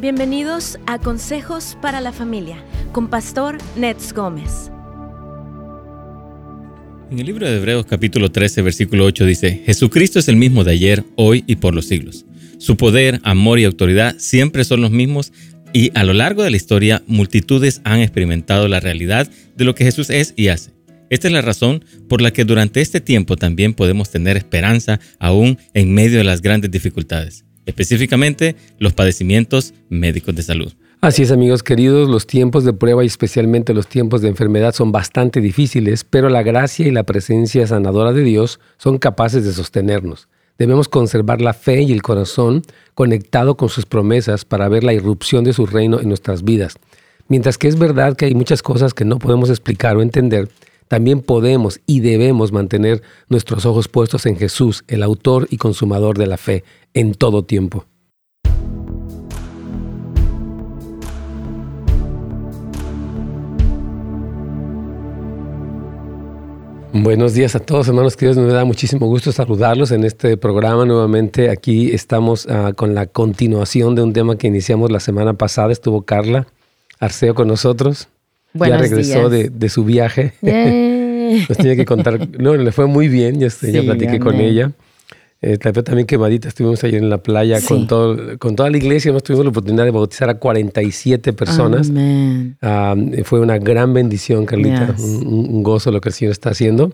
Bienvenidos a Consejos para la Familia con Pastor Nets Gómez. En el libro de Hebreos capítulo 13 versículo 8 dice, Jesucristo es el mismo de ayer, hoy y por los siglos. Su poder, amor y autoridad siempre son los mismos y a lo largo de la historia multitudes han experimentado la realidad de lo que Jesús es y hace. Esta es la razón por la que durante este tiempo también podemos tener esperanza aún en medio de las grandes dificultades específicamente los padecimientos médicos de salud. Así es, amigos queridos, los tiempos de prueba y especialmente los tiempos de enfermedad son bastante difíciles, pero la gracia y la presencia sanadora de Dios son capaces de sostenernos. Debemos conservar la fe y el corazón conectado con sus promesas para ver la irrupción de su reino en nuestras vidas. Mientras que es verdad que hay muchas cosas que no podemos explicar o entender, también podemos y debemos mantener nuestros ojos puestos en Jesús, el autor y consumador de la fe, en todo tiempo. Buenos días a todos, hermanos queridos. Me da muchísimo gusto saludarlos en este programa nuevamente. Aquí estamos ah, con la continuación de un tema que iniciamos la semana pasada. Estuvo Carla Arceo con nosotros. Ya regresó de, su viaje. Nos tenía que contar. No, le fue muy bien. Ya, ya platiqué con ella. Eh, también quemadita, estuvimos ayer en la playa con, todo, con toda la iglesia, nos tuvimos la oportunidad de bautizar a 47 personas. Ah, fue una gran bendición, Carlita, un, gozo lo que el Señor está haciendo.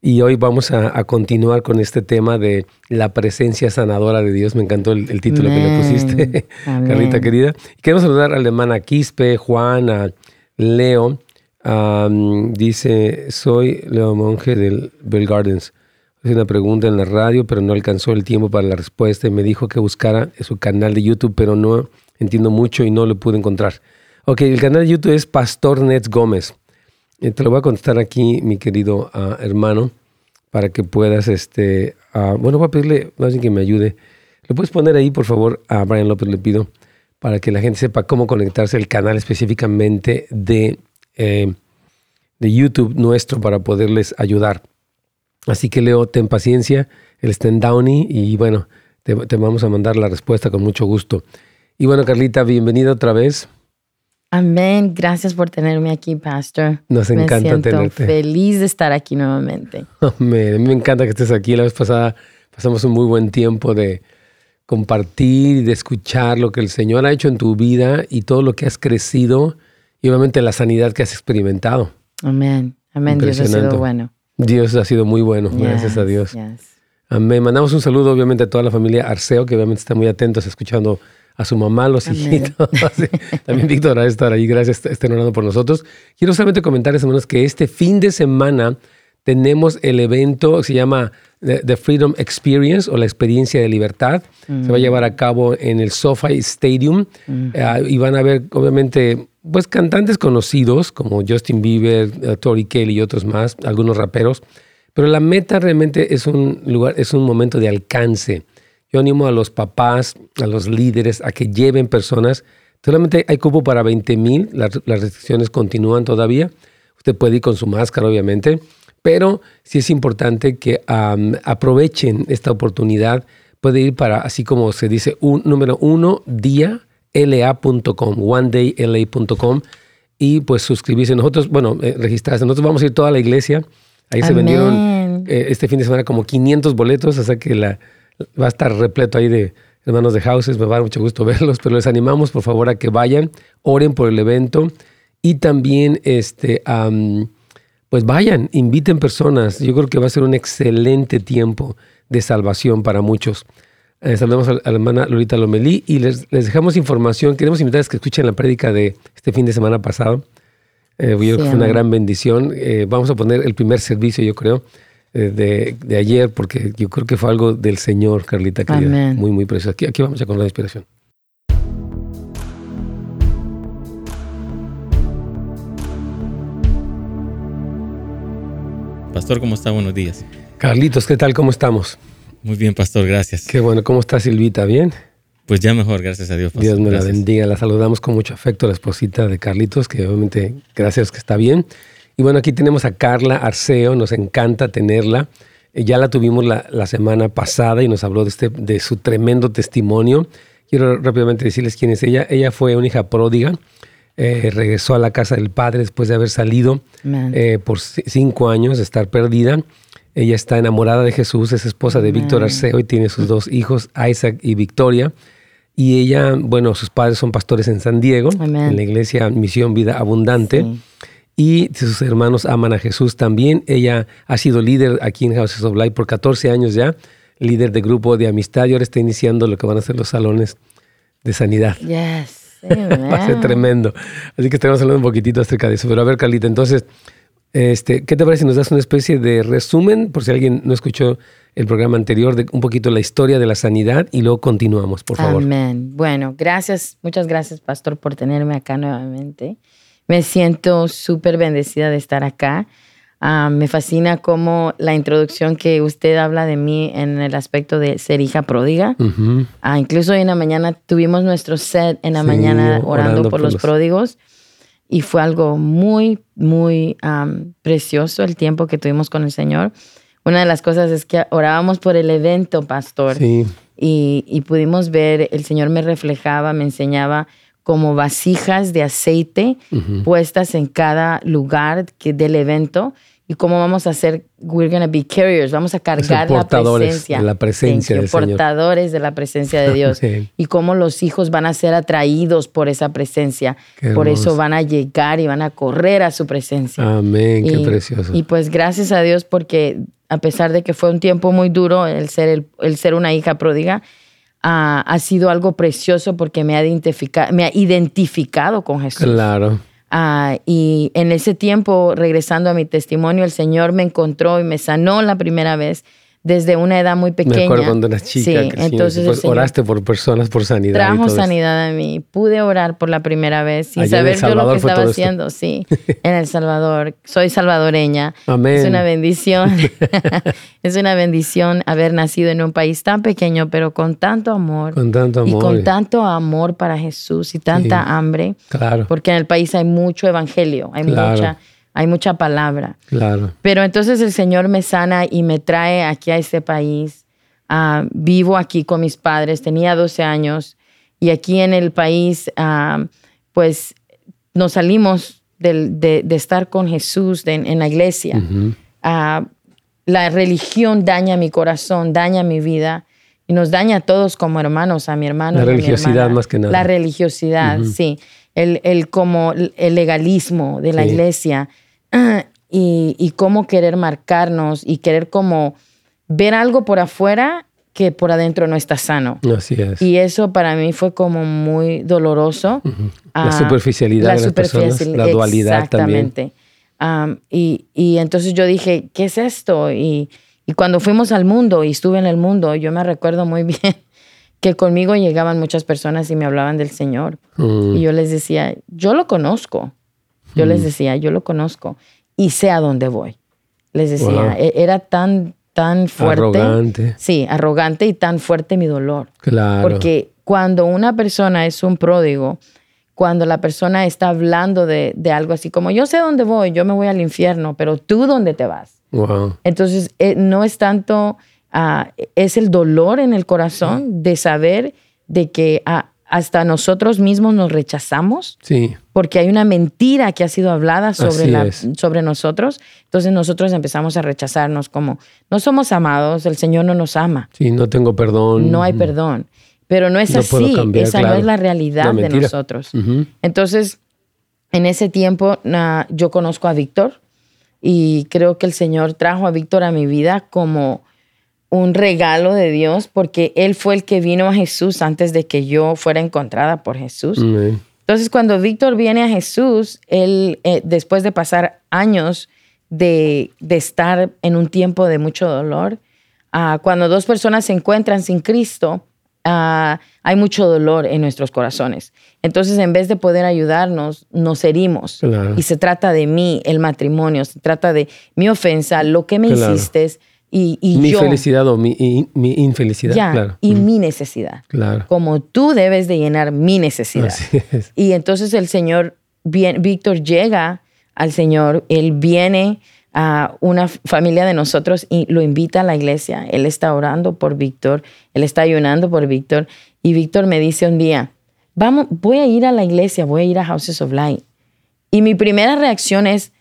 Y hoy vamos a, continuar con este tema de la presencia sanadora de Dios. Me encantó el, título que le pusiste, Carlita querida. Queremos saludar a la hermana Quispe, Juan, a Leo. dice, soy Leo Monje del Bell Gardens. Hice una pregunta en la radio, pero no alcanzó el tiempo para la respuesta y me dijo que buscara su canal de YouTube, pero no entiendo mucho y no lo pude encontrar. Ok, el canal de YouTube es Pastor Nets Gómez. Eh, te lo voy a contestar aquí, mi querido ah, hermano, para que puedas, este, uh, bueno, voy a pedirle a alguien que me ayude. ¿Le puedes poner ahí, por favor, a Brian López, le pido, para que la gente sepa cómo conectarse al canal específicamente de, eh, de YouTube nuestro para poderles ayudar. Así que Leo, ten paciencia, él está en Downey y bueno, te, vamos a mandar la respuesta con mucho gusto. Y bueno, Carlita, bienvenida otra vez. Amén. Gracias por tenerme aquí, Pastor. Nos encanta me siento tenerte. Feliz de estar aquí nuevamente. Amén. A mí me encanta que estés aquí. La vez pasada pasamos un muy buen tiempo de compartir y de escuchar lo que el Señor ha hecho en tu vida y todo lo que has crecido y obviamente la sanidad que has experimentado. Amén. Amén. Dios ha sido bueno. Dios ha sido muy bueno, gracias a Dios. Amén. Mandamos un saludo obviamente a toda la familia Arceo, que obviamente está muy atentos escuchando a su mamá, los hijitos. También Víctor a estar ahí, gracias, estén orando por nosotros. Quiero solamente comentar, hermanos, que este fin de semana tenemos el evento que se llama The Freedom Experience o la experiencia de libertad. Se va a mm. llevar a cabo en el SoFi Stadium mm. eh, y van a ver, obviamente, pues cantantes conocidos como Justin Bieber, uh, Tori Kelly y otros más, algunos raperos. Pero la meta realmente es un lugar, es un momento de alcance. Yo animo a los papás, a los líderes a que lleven personas. Solamente hay cupo para 20 mil, las, restricciones continúan todavía. Usted puede ir con su máscara, obviamente, pero sí es importante que aprovechen esta oportunidad. Puede ir para, así como se dice, un número uno, día la.com, onedayla.com y pues suscribirse. Nosotros, bueno, eh, registrarse. Nosotros vamos a ir toda la iglesia. Ahí se vendieron eh, este fin de semana como 500 boletos, o sea que la, va a estar repleto ahí de hermanos de houses. Me va a dar mucho gusto verlos, pero les animamos por favor a que vayan, oren por el evento y también este, pues vayan, inviten personas. Yo creo que va a ser un excelente tiempo de salvación para muchos. Eh, saludamos a la hermana Lolita Lomelí y les, dejamos información. Queremos invitarles que escuchen la prédica de este fin de semana pasado. Eh, yo creo que fue una gran bendición. Eh, vamos a poner el primer servicio, yo creo, de, ayer, porque yo creo que fue algo del Señor, Carlita, que muy, muy precioso. Aquí, aquí vamos a con la inspiración. Pastor, ¿cómo está? Buenos días. Carlitos, ¿qué tal? ¿Cómo estamos? Muy bien, pastor, gracias. Qué bueno. ¿Cómo está Silvita? ¿Bien? Pues ya mejor, gracias a Dios. Pastor. Dios me la bendiga. La saludamos con mucho afecto a la esposita de Carlitos, que obviamente gracias que está bien. Y bueno, aquí tenemos a Carla Arceo, nos encanta tenerla. Eh, ya la tuvimos la, semana pasada y nos habló de, este, de su tremendo testimonio. quiero rápidamente decirles quién es ella. Ella fue una hija pródiga. Eh, regresó a la casa del padre después de haber salido eh, por cinco años de estar perdida. Ella está enamorada de Jesús, es esposa de Víctor Arceo y tiene sus dos hijos, Isaac y Victoria. Y ella, bueno, sus padres son pastores en San Diego, en la iglesia Misión Vida Abundante. Y sus hermanos aman a Jesús también. Ella ha sido líder aquí en Houses of Light por 14 años ya, líder de grupo de amistad y ahora está iniciando lo que van a ser los salones de sanidad. Yes. Va a ser tremendo. Así que estaremos hablando un poquitito acerca de eso. Pero a ver, Carlita, entonces, este, ¿qué te parece si nos das una especie de resumen, por si alguien no escuchó el programa anterior, de un poquito la historia de la sanidad y luego continuamos, por favor? Amén. Bueno, gracias, muchas gracias, Pastor, por tenerme acá nuevamente. Me siento súper bendecida de estar acá. Ah, me fascina cómo la introducción que usted habla de mí en el aspecto de ser hija pródiga. Ah, incluso hoy en la mañana tuvimos nuestro set en la mañana orando, por, los, pródigos. Y fue algo muy, muy precioso el tiempo que tuvimos con el Señor. Una de las cosas es que orábamos por el evento, pastor, y, y pudimos ver, el Señor me reflejaba, me enseñaba como vasijas de aceite puestas en cada lugar que, del evento y cómo vamos a hacer, we're going to be carriers, vamos a cargar la presencia, la presencia del portadores de la presencia de Dios. Y cómo los hijos van a ser atraídos por esa presencia, por eso van a llegar y van a correr a su presencia. Amén, qué precioso. Y pues gracias a Dios porque a pesar de que fue un tiempo muy duro el ser, el, el ser una hija pródiga, ha sido algo precioso porque me ha, identificado, me ha identificado con Jesús. Claro. Ah, y en ese tiempo, regresando a mi testimonio, el Señor me encontró y me sanó la primera vez desde una edad muy pequeña. Me acuerdo cuando eras chica. Sí, entonces oraste por personas por sanidad. Trajo sanidad a mí. Pude orar por la primera vez sin saber yo lo que estaba haciendo. Sí, en El Salvador. Soy salvadoreña. Amén. Es una bendición. es una bendición haber nacido en un país tan pequeño, pero con tanto amor. Con tanto amor. Y con tanto amor para Jesús y tanta hambre. Claro. Porque en el país hay mucho evangelio, hay mucha hay mucha palabra. Claro. Pero entonces el Señor me sana y me trae aquí a este país. Ah, vivo aquí con mis padres, tenía 12 años y aquí en el país, ah, pues nos salimos de, estar con Jesús en la iglesia. Ah, la religión daña mi corazón, daña mi vida y nos daña a todos como hermanos, a mi hermano. La religiosidad más que nada. La religiosidad, sí. El, el, como el legalismo de la iglesia y, y, cómo querer marcarnos y querer como ver algo por afuera que por adentro no está sano. Así es. Y eso para mí fue como muy doloroso. La ah, superficialidad la de las personas, la dualidad exactamente. también. y, y, entonces yo dije, ¿qué es esto? Y, y cuando fuimos al mundo y estuve en el mundo, yo me recuerdo muy bien que conmigo llegaban muchas personas y me hablaban del Señor. Mm. Y yo les decía, yo lo conozco. Yo les decía, yo lo conozco y sé a dónde voy. Les decía, e-, era tan, tan fuerte. Arrogante. Sí, arrogante y tan fuerte mi dolor. Claro. Porque cuando una persona es un pródigo, cuando la persona está hablando de, algo así como, yo sé dónde voy, yo me voy al infierno, pero tú dónde te vas. Wow. Entonces, eh, no es tanto, ah, es el dolor en el corazón de saber de que ah, hasta nosotros mismos nos rechazamos. Sí. Porque hay una mentira que ha sido hablada sobre, la, sobre nosotros. Entonces nosotros empezamos a rechazarnos como, no somos amados, el Señor no nos ama. Sí, no tengo perdón. No hay perdón. Pero no es así, esa no es la realidad de nosotros. Entonces, en ese tiempo yo conozco a Víctor y creo que el Señor trajo a Víctor a mi vida como un regalo de Dios porque Él fue el que vino a Jesús antes de que yo fuera encontrada por Jesús. Entonces, cuando Víctor viene a Jesús, él, eh, después de pasar años de, estar en un tiempo de mucho dolor, ah, cuando dos personas se encuentran sin Cristo, ah, hay mucho dolor en nuestros corazones. Entonces, en vez de poder ayudarnos, nos herimos. Y se trata de mí, el matrimonio, se trata de mi ofensa, lo que me hiciste y, mi felicidad o mi, infelicidad. claro. y mi necesidad. Claro. Como tú debes de llenar mi necesidad. Y entonces el Señor, bien, Víctor llega al Señor, él viene a una familia de nosotros y lo invita a la iglesia. Él está orando por Víctor, él está ayunando por Víctor Y Víctor me dice un día, vamos, voy a ir a la iglesia, voy a ir a Houses of Light. Y mi primera reacción es,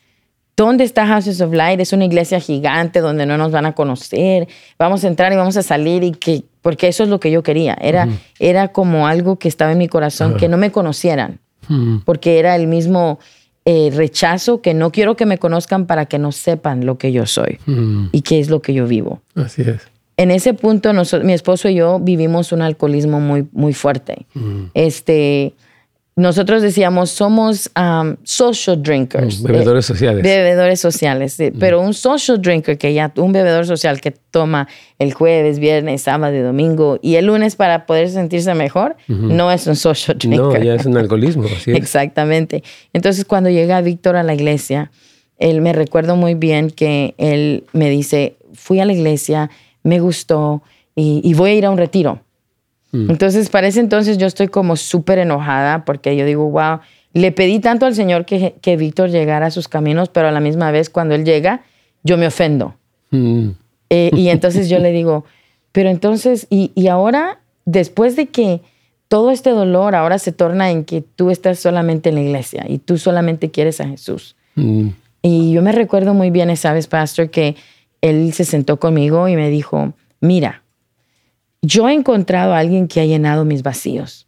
¿dónde está Houses of Light? Es una iglesia gigante donde no nos van a conocer. Vamos a entrar y vamos a salir y que, porque eso es lo que yo quería. Era, era como algo que estaba en mi corazón, que no me conocieran, porque era el mismo eh, rechazo que no quiero que me conozcan para que no sepan lo que yo soy y qué es lo que yo vivo. Así es. En ese punto, mi esposo y yo vivimos un alcoholismo muy, muy fuerte. Este nosotros decíamos, somos um, social drinkers. Mm, bebedores sociales. bebedores sociales, mm. pero un social drinker que ya, un bebedor social que toma el jueves, viernes, sábado y domingo y el lunes para poder sentirse mejor, no es un social drinker. No, ya es un alcoholismo. Exactamente. Entonces, cuando llega Víctor a la iglesia, él me recuerdo muy bien que él me dice, fui a la iglesia, me gustó y voy a ir a un retiro. Mm. Entonces, para ese entonces yo estoy como súper enojada porque yo digo, wow, le pedí tanto al Señor que, que Víctor llegara a sus caminos, pero a la misma vez cuando Él llega, yo me ofendo. Mm. Eh, y entonces yo le digo, pero entonces, y, y ahora, después de que todo este dolor ahora se torna en que tú estás solamente en la iglesia y tú solamente quieres a Jesús. Mm. Y yo me recuerdo muy bien esa vez, pastor, que él se sentó conmigo y me dijo, mira, yo he encontrado a alguien que ha llenado mis vacíos.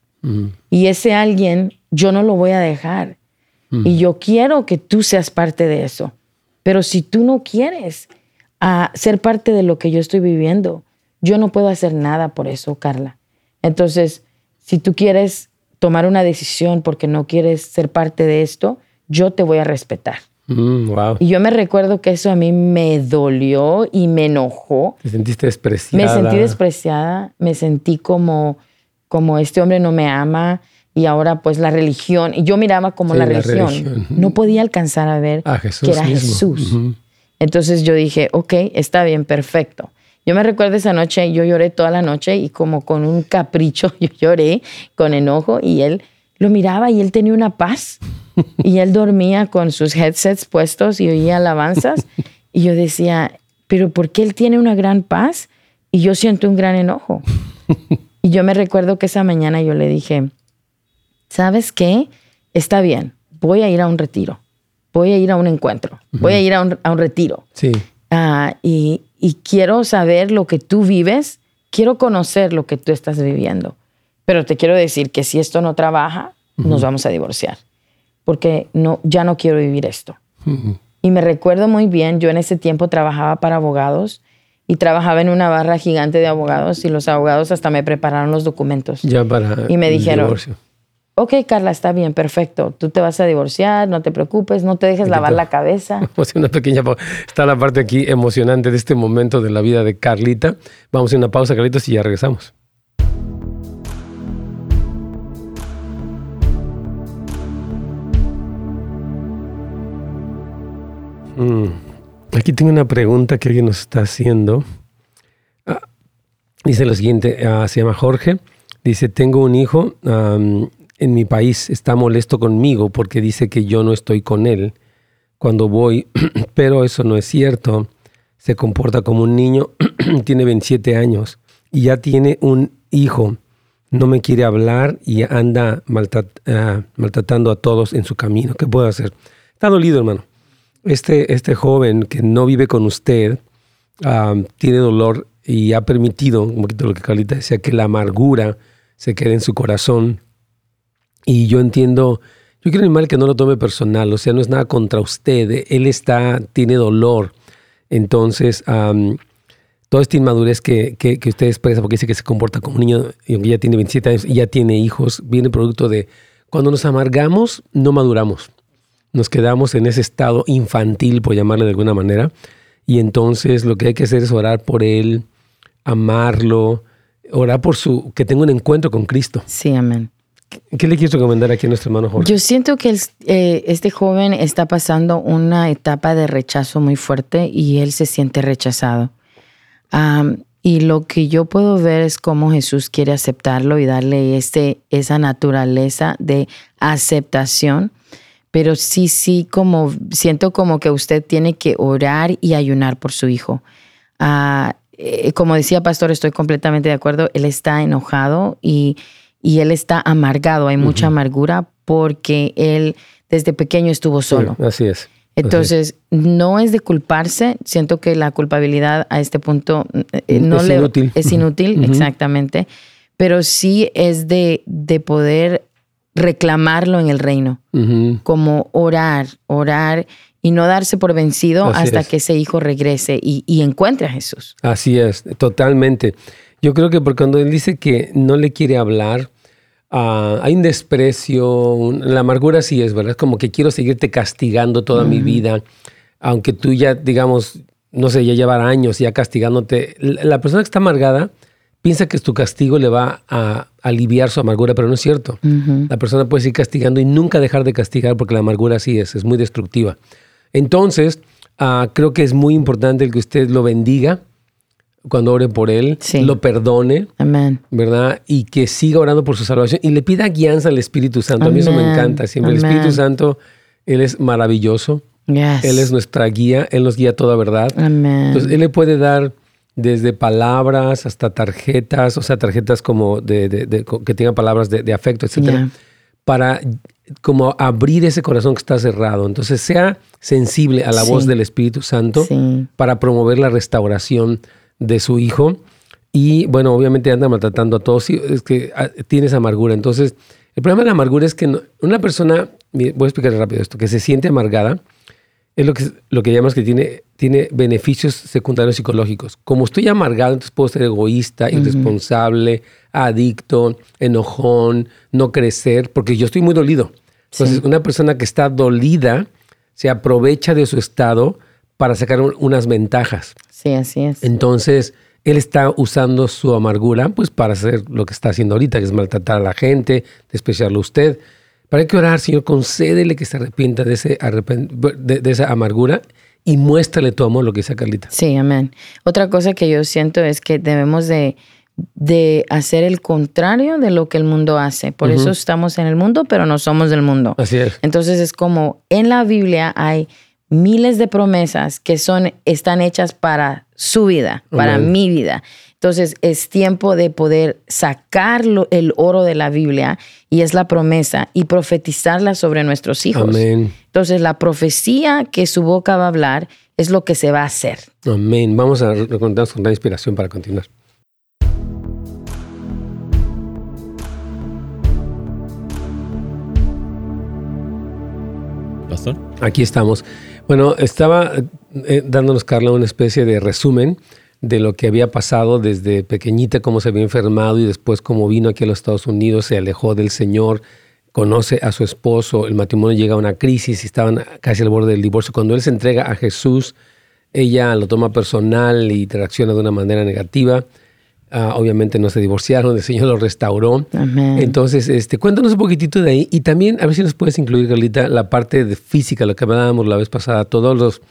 Y ese alguien, yo no lo voy a dejar. Y yo quiero que tú seas parte de eso. Pero si tú no quieres a ah, ser parte de lo que yo estoy viviendo, yo no puedo hacer nada por eso, Carla. Entonces, si tú quieres tomar una decisión porque no quieres ser parte de esto, yo te voy a respetar. Mm, y yo me recuerdo que eso a mí me dolió y me enojó. ¿Te sentiste despreciada? Me sentí despreciada, me sentí como, como este hombre no me ama y ahora pues la religión. Y yo miraba como la, religión. No podía alcanzar a ver que era Jesús. Entonces yo dije, ok, está bien, perfecto. Yo me recuerdo esa noche, yo lloré toda la noche y como con un capricho, yo lloré con enojo y él lo miraba y él tenía una paz y él dormía con sus headsets puestos y oía alabanzas. Y yo decía, pero ¿por qué él tiene una gran paz y yo siento un gran enojo? Y yo me recuerdo que esa mañana yo le dije, ¿sabes qué? Está bien, voy a ir a un retiro, voy a ir a un encuentro, voy a ir a un, retiro. Sí. Ah, y, y quiero saber lo que tú vives, quiero conocer lo que tú estás viviendo. Pero te quiero decir que si esto no trabaja, nos vamos a divorciar, porque no, ya no quiero vivir esto. Y me recuerdo muy bien, yo en ese tiempo trabajaba para abogados y trabajaba en una barra gigante de abogados y los abogados hasta me prepararon los documentos. Ya para y me dijeron, ok Carla, está bien, perfecto, tú te vas a divorciar, no te preocupes, no te dejes lavar la cabeza. una pequeña Está la parte aquí emocionante de este momento de la vida de Carlita. Vamos a una pausa, Carlitos, y ya regresamos. Mm. Aquí tengo una pregunta que alguien nos está haciendo. Ah, dice lo siguiente, ah, se llama Jorge. Dice, tengo un hijo en mi país, está molesto conmigo porque dice que yo no estoy con él cuando voy, pero eso no es cierto. Se comporta como un niño, tiene 27 años y ya tiene un hijo. No me quiere hablar y anda ah, maltratando a todos en su camino. ¿Qué puedo hacer? Está dolido, hermano este, este joven que no vive con usted tiene dolor y ha permitido, un poquito lo que Carlita decía, que la amargura se quede en su corazón. Y yo entiendo, yo quiero animar que no lo tome personal, o sea, no es nada contra usted, él está, tiene dolor. Entonces, toda esta inmadurez que, que, que, usted expresa, porque dice que se comporta como un niño, y aunque ya tiene 27 años y ya tiene hijos, viene producto de cuando nos amargamos, no maduramos nos quedamos en ese estado infantil, por llamarle de alguna manera, y entonces lo que hay que hacer es orar por él, amarlo, orar por su que tenga un encuentro con Cristo. Sí, amén. ¿Qué le quieres recomendar aquí a nuestro hermano Jorge? Yo siento que eh, este joven está pasando una etapa de rechazo muy fuerte y él se siente rechazado. y lo que yo puedo ver es cómo Jesús quiere aceptarlo y darle este, esa naturaleza de aceptación pero sí, sí, como siento como que usted tiene que orar y ayunar por su hijo. Ah, eh, como decía Pastor, estoy completamente de acuerdo, él está enojado y, y él está amargado, hay mucha amargura porque él desde pequeño estuvo solo. así es. Entonces, no es de culparse, siento que la culpabilidad a este punto eh, no es inútil. Es inútil, exactamente, pero sí es de, de poder reclamarlo en el reino, como orar, orar y no darse por vencido hasta que ese hijo regrese y, encuentre a Jesús. Así es, totalmente. Yo creo que porque cuando él dice que no le quiere hablar, ah, hay un desprecio, la amargura sí es, ¿verdad? Es como que quiero seguirte castigando toda mi vida, aunque tú ya, digamos, no sé, ya llevar años ya castigándote. La persona que está amargada piensa que tu castigo le va a aliviar su amargura, pero no es cierto. La persona puede seguir castigando y nunca dejar de castigar porque la amargura sí es, es muy destructiva. Entonces, ah, creo que es muy importante el que usted lo bendiga cuando ore por él, lo perdone, ¿verdad? Y que siga orando por su salvación y le pida guianza al Espíritu Santo. A mí eso me encanta siempre. El Espíritu Santo, Él es maravilloso. Él es nuestra guía, Él nos guía toda verdad. Entonces, Él le puede dar desde palabras hasta tarjetas, o sea, tarjetas como de, que tengan palabras de, afecto, etcétera, para como abrir ese corazón que está cerrado. Entonces, sea sensible a la voz del Espíritu Santo para promover la restauración de su hijo. Y bueno, obviamente anda maltratando a todos, es que ah, tienes amargura. Entonces, el problema de la amargura es que una persona, voy a explicar rápido esto, que se siente amargada, es lo que, lo que llamas que tiene, tiene beneficios secundarios psicológicos. Como estoy amargado, entonces puedo ser egoísta, irresponsable, adicto, enojón, no crecer, porque yo estoy muy dolido. Entonces, una persona que está dolida se aprovecha de su estado para sacar unas ventajas. Sí, así es. Entonces, él está usando su amargura pues para hacer lo que está haciendo ahorita, que es maltratar a la gente, despreciarlo a usted. Para que orar, Señor, concédele que se arrepienta de, ese de, esa amargura y muéstrale tu amor, lo que dice Carlita. Sí, amén. Otra cosa que yo siento es que debemos de, de hacer el contrario de lo que el mundo hace. Por eso estamos en el mundo, pero no somos del mundo. Así es. Entonces es como en la Biblia hay miles de promesas que son, están hechas para su vida, para mi vida. Entonces es tiempo de poder sacar el oro de la Biblia y es la promesa y profetizarla sobre nuestros hijos. Amén. Entonces la profecía que su boca va a hablar es lo que se va a hacer. Amén. Vamos a recordarnos con la inspiración para continuar. Pastor. Aquí estamos. Bueno, estaba eh, dándonos Carla una especie de resumen de lo que había pasado desde pequeñita, cómo se había enfermado y después cómo vino aquí a los Estados Unidos, se alejó del Señor, conoce a su esposo, el matrimonio llega a una crisis y estaban casi al borde del divorcio. Cuando él se entrega a Jesús, ella lo toma personal y reacciona de una manera negativa. Ah, obviamente no se divorciaron, el Señor lo restauró. Entonces, este, cuéntanos un poquitito de ahí y también a ver si nos puedes incluir, Carlita, la parte de física, lo que hablábamos la vez pasada, todos los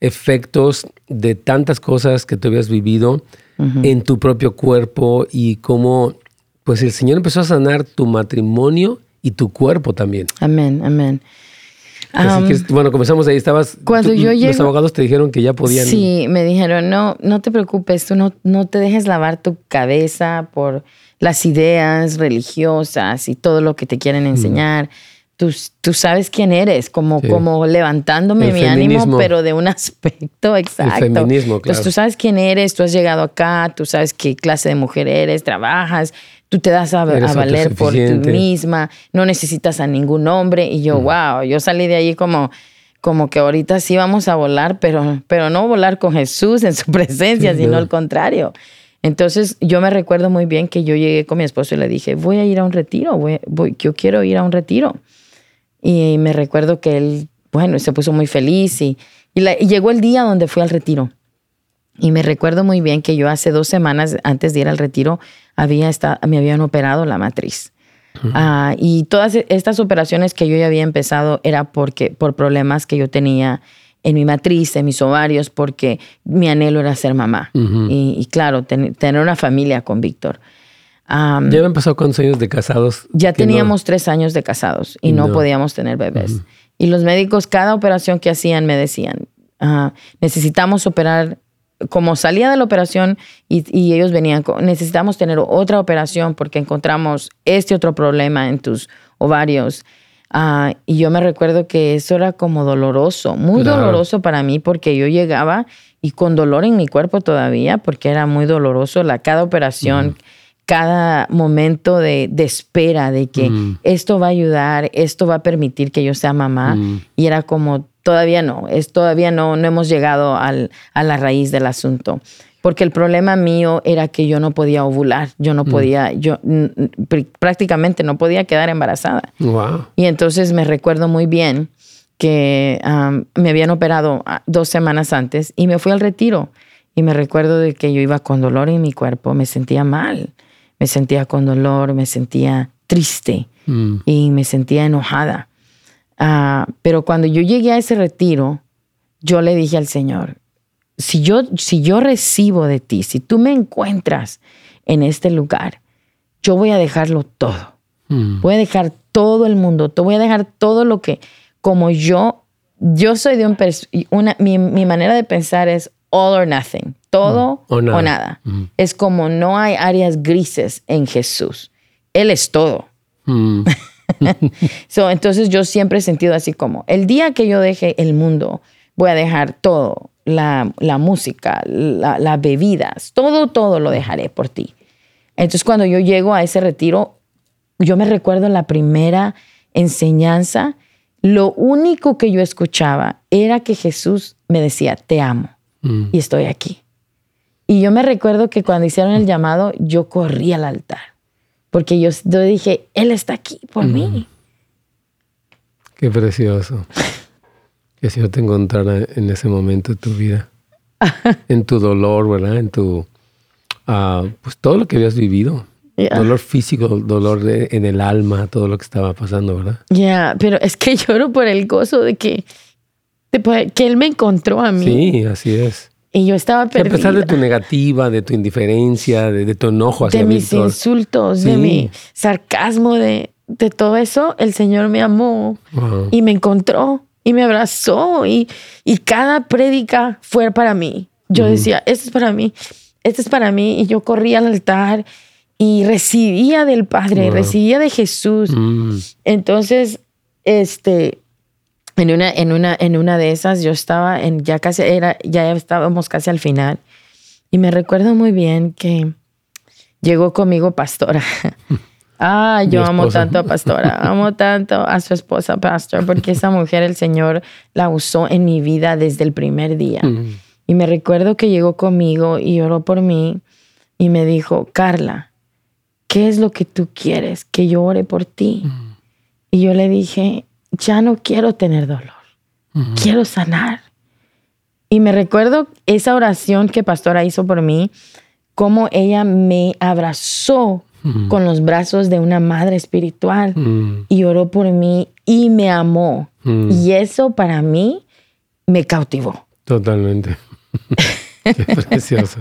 efectos de tantas cosas que tú habías vivido en tu propio cuerpo y cómo pues el Señor empezó a sanar tu matrimonio y tu cuerpo también. Amén, amén. bueno, comenzamos ahí, estabas... Cuando yo Los abogados te dijeron que ya podían... Sí, me dijeron, no, no te preocupes, tú no, no te dejes lavar tu cabeza por las ideas religiosas y todo lo que te quieren enseñar tú, sabes quién eres, como, como levantándome mi ánimo, pero de un aspecto exacto. El feminismo, claro. Entonces tú sabes quién eres, tú has llegado acá, tú sabes qué clase de mujer eres, trabajas, tú te das a, valer por ti misma, no necesitas a ningún hombre. Y yo, wow, yo salí de ahí como como que ahorita sí vamos a volar, pero, pero no volar con Jesús en su presencia, sino al contrario. Entonces yo me recuerdo muy bien que yo llegué con mi esposo y le dije, voy a ir a un retiro, voy, yo quiero ir a un retiro. Y me recuerdo que él, bueno, se puso muy feliz y, llegó el día donde fui al retiro. Y me recuerdo muy bien que yo hace dos semanas antes de ir al retiro había estado, me habían operado la matriz. Ah, y todas estas operaciones que yo ya había empezado era porque, por problemas que yo tenía en mi matriz, en mis ovarios, porque mi anhelo era ser mamá. y, claro, tener una familia con Víctor. ¿Ya habían pasado cuántos años de casados? Ya teníamos tres años de casados y no, podíamos tener bebés. Y los médicos, cada operación que hacían, me decían, ah, necesitamos operar como salía de la operación y, ellos venían, necesitamos tener otra operación porque encontramos este otro problema en tus ovarios. Ah, y yo me recuerdo que eso era como doloroso, muy doloroso para mí porque yo llegaba y con dolor en mi cuerpo todavía porque era muy doloroso la cada operación. Cada momento de, espera de que esto va a ayudar, esto va a permitir que yo sea mamá. Y era como Todavía no, es, todavía no, no hemos llegado al, a la raíz del asunto. Porque el problema mío era que yo no podía ovular, yo no mm. podía, yo prácticamente no podía quedar embarazada. Y entonces me recuerdo muy bien que me habían operado ah, dos semanas antes y me fui al retiro. Y me recuerdo de que yo iba con dolor en mi cuerpo, me sentía mal, me sentía con dolor, me sentía triste mm. y me sentía enojada. Ah, pero cuando yo llegué a ese retiro, yo le dije al Señor, si yo, si yo recibo de ti, si tú me encuentras en este lugar, yo voy a dejarlo todo. Hmm. Voy a dejar todo el mundo, te voy a dejar todo lo que, como yo, yo soy de un, una, mi, manera de pensar es all or nothing, todo hmm. o nada. Hmm. Es como no hay áreas grises en Jesús. Él es todo. so, entonces yo siempre he sentido así como, el día que yo deje el mundo, voy a dejar todo, la, música, las bebidas, todo, todo lo dejaré por ti. Entonces cuando yo llego a ese retiro, yo me recuerdo la primera enseñanza, lo único que yo escuchaba era que Jesús me decía, te amo mm. y estoy aquí. Y yo me recuerdo que cuando hicieron el llamado, yo corrí al altar porque yo, dije, Él está aquí por mí. Qué precioso. que el Señor te encontrara en ese momento de tu vida, en tu dolor, ¿verdad? En tu, uh, pues todo lo que habías vivido. Dolor físico, dolor en el alma, todo lo que estaba pasando, ¿verdad? Ya, pero es que lloro por el gozo de que, que Él me encontró a mí. Sí, así es. Y yo estaba perdida. a pesar de tu negativa, de tu indiferencia, de, tu enojo hacia De mis insultos, de mi sarcasmo, de, de, todo eso, el Señor me amó y me encontró y me abrazó y, y cada prédica fue para mí. Yo decía, esto es para mí, esto es para mí. Y yo corría al altar y recibía del Padre, recibía de Jesús. Mm. Entonces, este, en una, en una, en una de esas yo estaba en, ya casi era, ya estábamos casi al final. Y me recuerdo muy bien que llegó conmigo Pastora. Ah, yo amo tanto a Pastora, amo tanto a su esposa Pastor, porque esa mujer el Señor la usó en mi vida desde el primer día. Mm. Y me recuerdo que llegó conmigo y oró por mí y me dijo, Carla, ¿qué es lo que tú quieres? Que yo ore por ti. Mm. Y yo le dije, ya no quiero tener dolor, quiero sanar. Y me recuerdo esa oración que Pastora hizo por mí, cómo ella me abrazó con los brazos de una madre espiritual y oró por mí y me amó. Y eso para mí me cautivó. Totalmente. Qué precioso.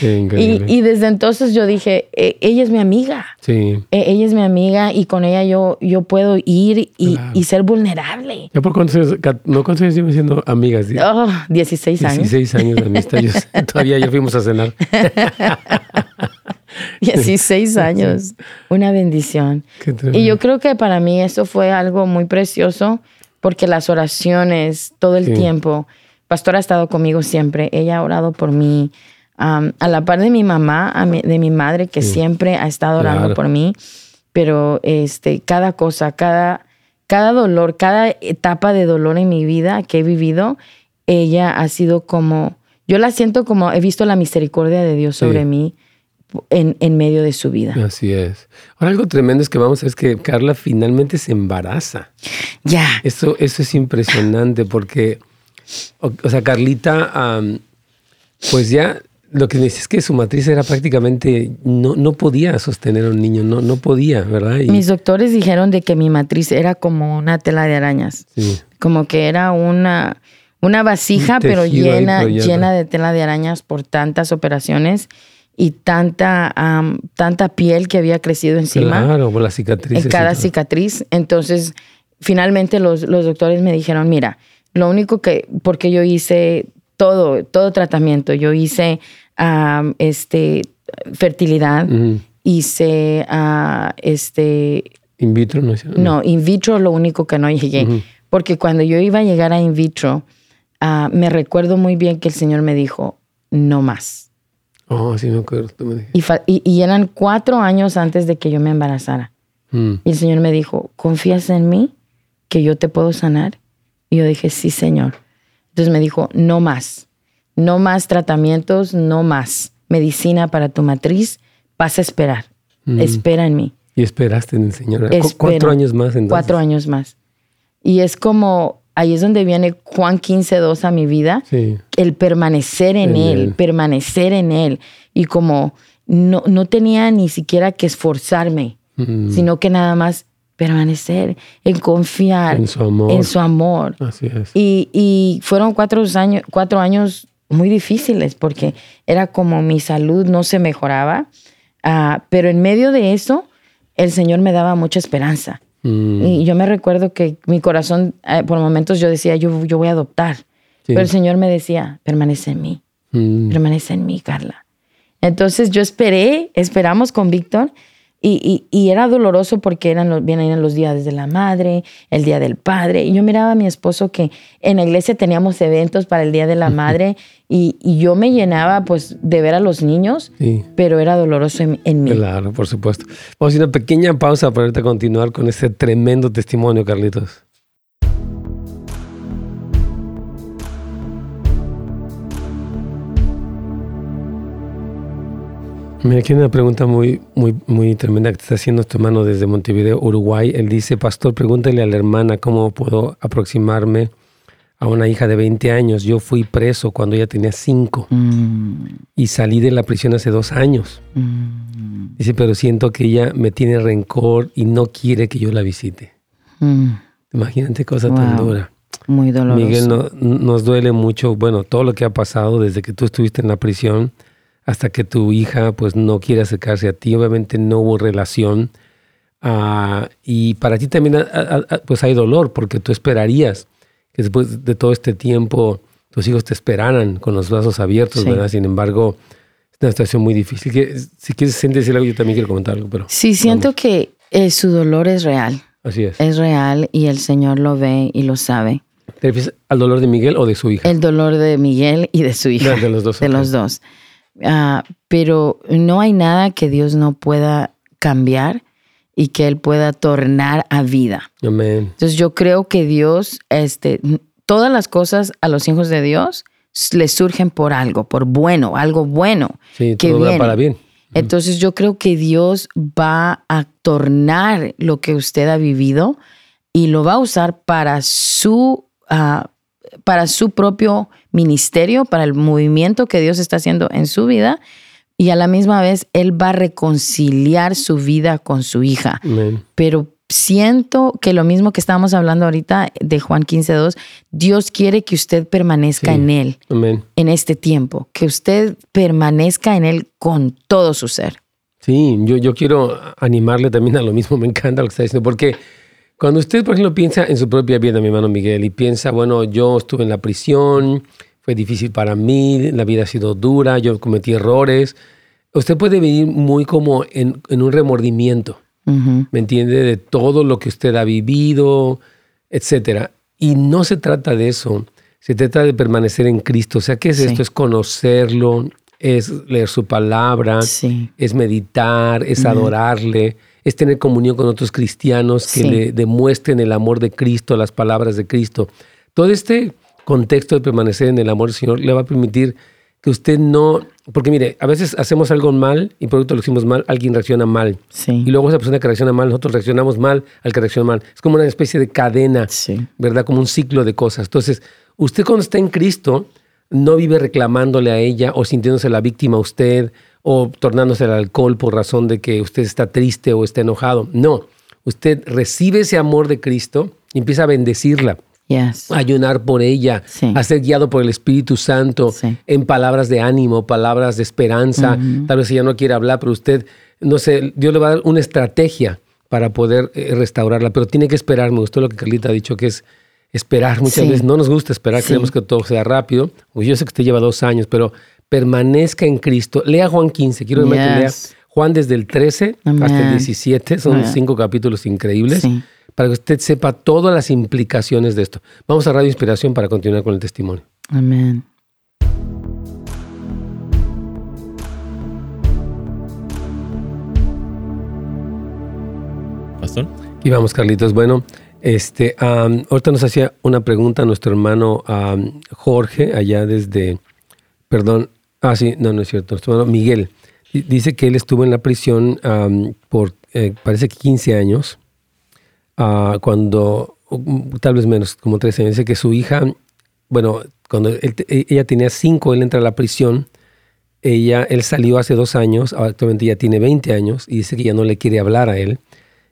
Y, desde entonces yo dije, e, ella es mi amiga. Sí. E, ella es mi amiga y con ella yo, yo puedo ir y, ser vulnerable. ¿Ya por cuántos años, no cuántos años llevan siendo amigas? Oh, 16 años. 16 años de amistad. todavía ya fuimos a cenar. 16 años. Una bendición. y yo creo que para mí eso fue algo muy precioso porque las oraciones todo el tiempo, Pastor ha estado conmigo siempre, ella ha orado por mí a la par de mi mamá, de mi madre, que siempre ha estado orando por mí, pero este, cada cosa, cada, cada dolor, cada etapa de dolor en mi vida que he vivido, ella ha sido como, yo la siento como, he visto la misericordia de Dios sobre mí. En, en, medio de su vida. Así es. Ahora algo tremendo es que vamos a ver es que Carla finalmente se embaraza. Ya. Eso, eso es impresionante porque, o, sea, Carlita, pues ya lo que dice es que su matriz era prácticamente, no, no podía sostener a un niño, no, no podía, ¿verdad? Mis doctores dijeron de que mi matriz era como una tela de arañas, como que era una, una vasija, pero llena, llena de tela de arañas por tantas operaciones y tanta, tanta piel que había crecido encima. Claro, por las cicatrices. En cada cicatriz. Entonces, finalmente los, los doctores me dijeron, mira, lo único que, porque yo hice todo, todo tratamiento. Yo hice este, fertilidad, hice uh, este... In vitro, no No, in vitro lo único que no llegué. Porque cuando yo iba a llegar a in vitro, uh, me recuerdo muy bien que el Señor me dijo, no más. Oh, sí, me acuerdo. Y, y, eran cuatro años antes de que yo me embarazara. Mm. Y el Señor me dijo, ¿confías en mí? ¿Que yo te puedo sanar? Y yo dije, sí, Señor. Entonces me dijo, no más. No más tratamientos, no más. Medicina para tu matriz, vas a esperar. Mm. Espera en mí. Y esperaste en el Señor. cuatro años más entonces. Cuatro años más. Y es como, ahí es donde viene Juan 15, 2 a mi vida. El permanecer en, él, permanecer en Él. Y como no, no tenía ni siquiera que esforzarme, mm. sino que nada más permanecer, en confiar en su amor. En su amor. Así es. Y, y fueron cuatro años, cuatro años muy difíciles porque era como mi salud no se mejoraba, uh, pero en medio de eso el Señor me daba mucha esperanza. Mm. Y yo me recuerdo que mi corazón, eh, por momentos yo decía, yo, yo voy a adoptar. Pero el Señor me decía, permanece en mí, mm. permanece en mí, Carla. Entonces yo esperé, esperamos con Víctor y, y, era doloroso porque eran los, vienen los días de la madre, el día del padre. Y yo miraba a mi esposo que en la iglesia teníamos eventos para el día de la madre y, y yo me llenaba pues de ver a los niños, pero era doloroso en, en, mí. Claro, por supuesto. Vamos a hacer una pequeña pausa para continuar con este tremendo testimonio, Carlitos. Mira, aquí hay una pregunta muy, muy, muy tremenda que te está haciendo tu hermano desde Montevideo, Uruguay. Él dice, pastor, pregúntale a la hermana cómo puedo aproximarme a una hija de 20 años. Yo fui preso cuando ella tenía 5 mm. y salí de la prisión hace dos años. Mm. Dice, pero siento que ella me tiene rencor y no quiere que yo la visite. Mm. Imagínate cosa tan dura. Muy doloroso. Miguel, nos duele mucho, bueno, todo lo que ha pasado desde que tú estuviste en la prisión hasta que tu hija pues no quiere acercarse a ti. Obviamente no hubo relación. Ah, y para ti también ah, ah, pues hay dolor porque tú esperarías que después de todo este tiempo tus hijos te esperaran con los brazos abiertos, ¿verdad? Sin embargo, es una situación muy difícil. Que, si quieres decir algo, yo también quiero comentar algo. Pero, sí, siento que eh, su dolor es real. Así es. Es real y el Señor lo ve y lo sabe. ¿Te refieres al dolor de Miguel o de su hija? El dolor de Miguel y de su hija. De, los dos. De los dos. Ah, pero no hay nada que Dios no pueda cambiar y que Él pueda tornar a vida. Amén. Entonces yo creo que Dios, este, todas las cosas a los hijos de Dios les surgen por algo, por bueno, algo bueno. Sí, que todo para bien. Entonces yo creo que Dios va a tornar lo que usted ha vivido y lo va a usar para su, uh, para su propio ministerio, para el movimiento que Dios está haciendo en su vida y a la misma vez Él va a reconciliar su vida con su hija. Pero siento que lo mismo que estábamos hablando ahorita de Juan 15.2, Dios quiere que usted permanezca en Él en este tiempo, que usted permanezca en Él con todo su ser. Sí, yo, yo quiero animarle también a lo mismo, me encanta lo que está diciendo, porque cuando usted, por ejemplo, piensa en su propia vida, mi hermano Miguel, y piensa, bueno, yo estuve en la prisión, fue difícil para mí, la vida ha sido dura, yo cometí errores. Usted puede vivir muy como en, un remordimiento, ¿me entiende? De todo lo que usted ha vivido, etcétera. Y no se trata de eso, se trata de permanecer en Cristo. O sea, ¿qué es esto? Es conocerlo, es leer su palabra, es meditar, es adorarle es tener comunión con otros cristianos que le demuestren el amor de Cristo, las palabras de Cristo. Todo este contexto de permanecer en el amor del Señor le va a permitir que usted no, porque mire, a veces hacemos algo mal y por eso lo hicimos mal, alguien reacciona mal. Y luego esa persona que reacciona mal, nosotros reaccionamos mal al que reacciona mal. Es como una especie de cadena, ¿verdad? Como un ciclo de cosas. Entonces, usted cuando está en Cristo, no vive reclamándole a ella o sintiéndose la víctima a usted o tornándose el alcohol por razón de que usted está triste o está enojado. No, usted recibe ese amor de Cristo y empieza a bendecirla. Yes. ayunar por ella, a ser guiado por el Espíritu Santo en palabras de ánimo, palabras de esperanza. Tal vez ella no quiere hablar, pero usted, no sé, Dios le va a dar una estrategia para poder eh, restaurarla, pero tiene que esperar. Me gustó lo que Carlita ha dicho, que es esperar. Muchas veces no nos gusta esperar, queremos que todo sea rápido. Pues yo sé que usted lleva dos años, pero permanezca en Cristo. Lea Juan 15, quiero que lea Juan desde el 13 hasta el 17, son cinco capítulos increíbles, para que usted sepa todas las implicaciones de esto. Vamos a Radio Inspiración para continuar con el testimonio. Amén. Pastor. Y vamos, Carlitos. Bueno, este, ahorita nos hacía una pregunta nuestro hermano Jorge, allá desde, perdón, ah, sí, no, no es cierto, Miguel. Dice que él estuvo en la prisión por, eh, parece que 15 años, uh, cuando, tal vez menos, como 13 años. Dice que su hija, bueno, cuando ella tenía 5, él entra a la prisión. Ella, él salió hace dos años, actualmente ya tiene 20 años, y dice que ya no le quiere hablar a él.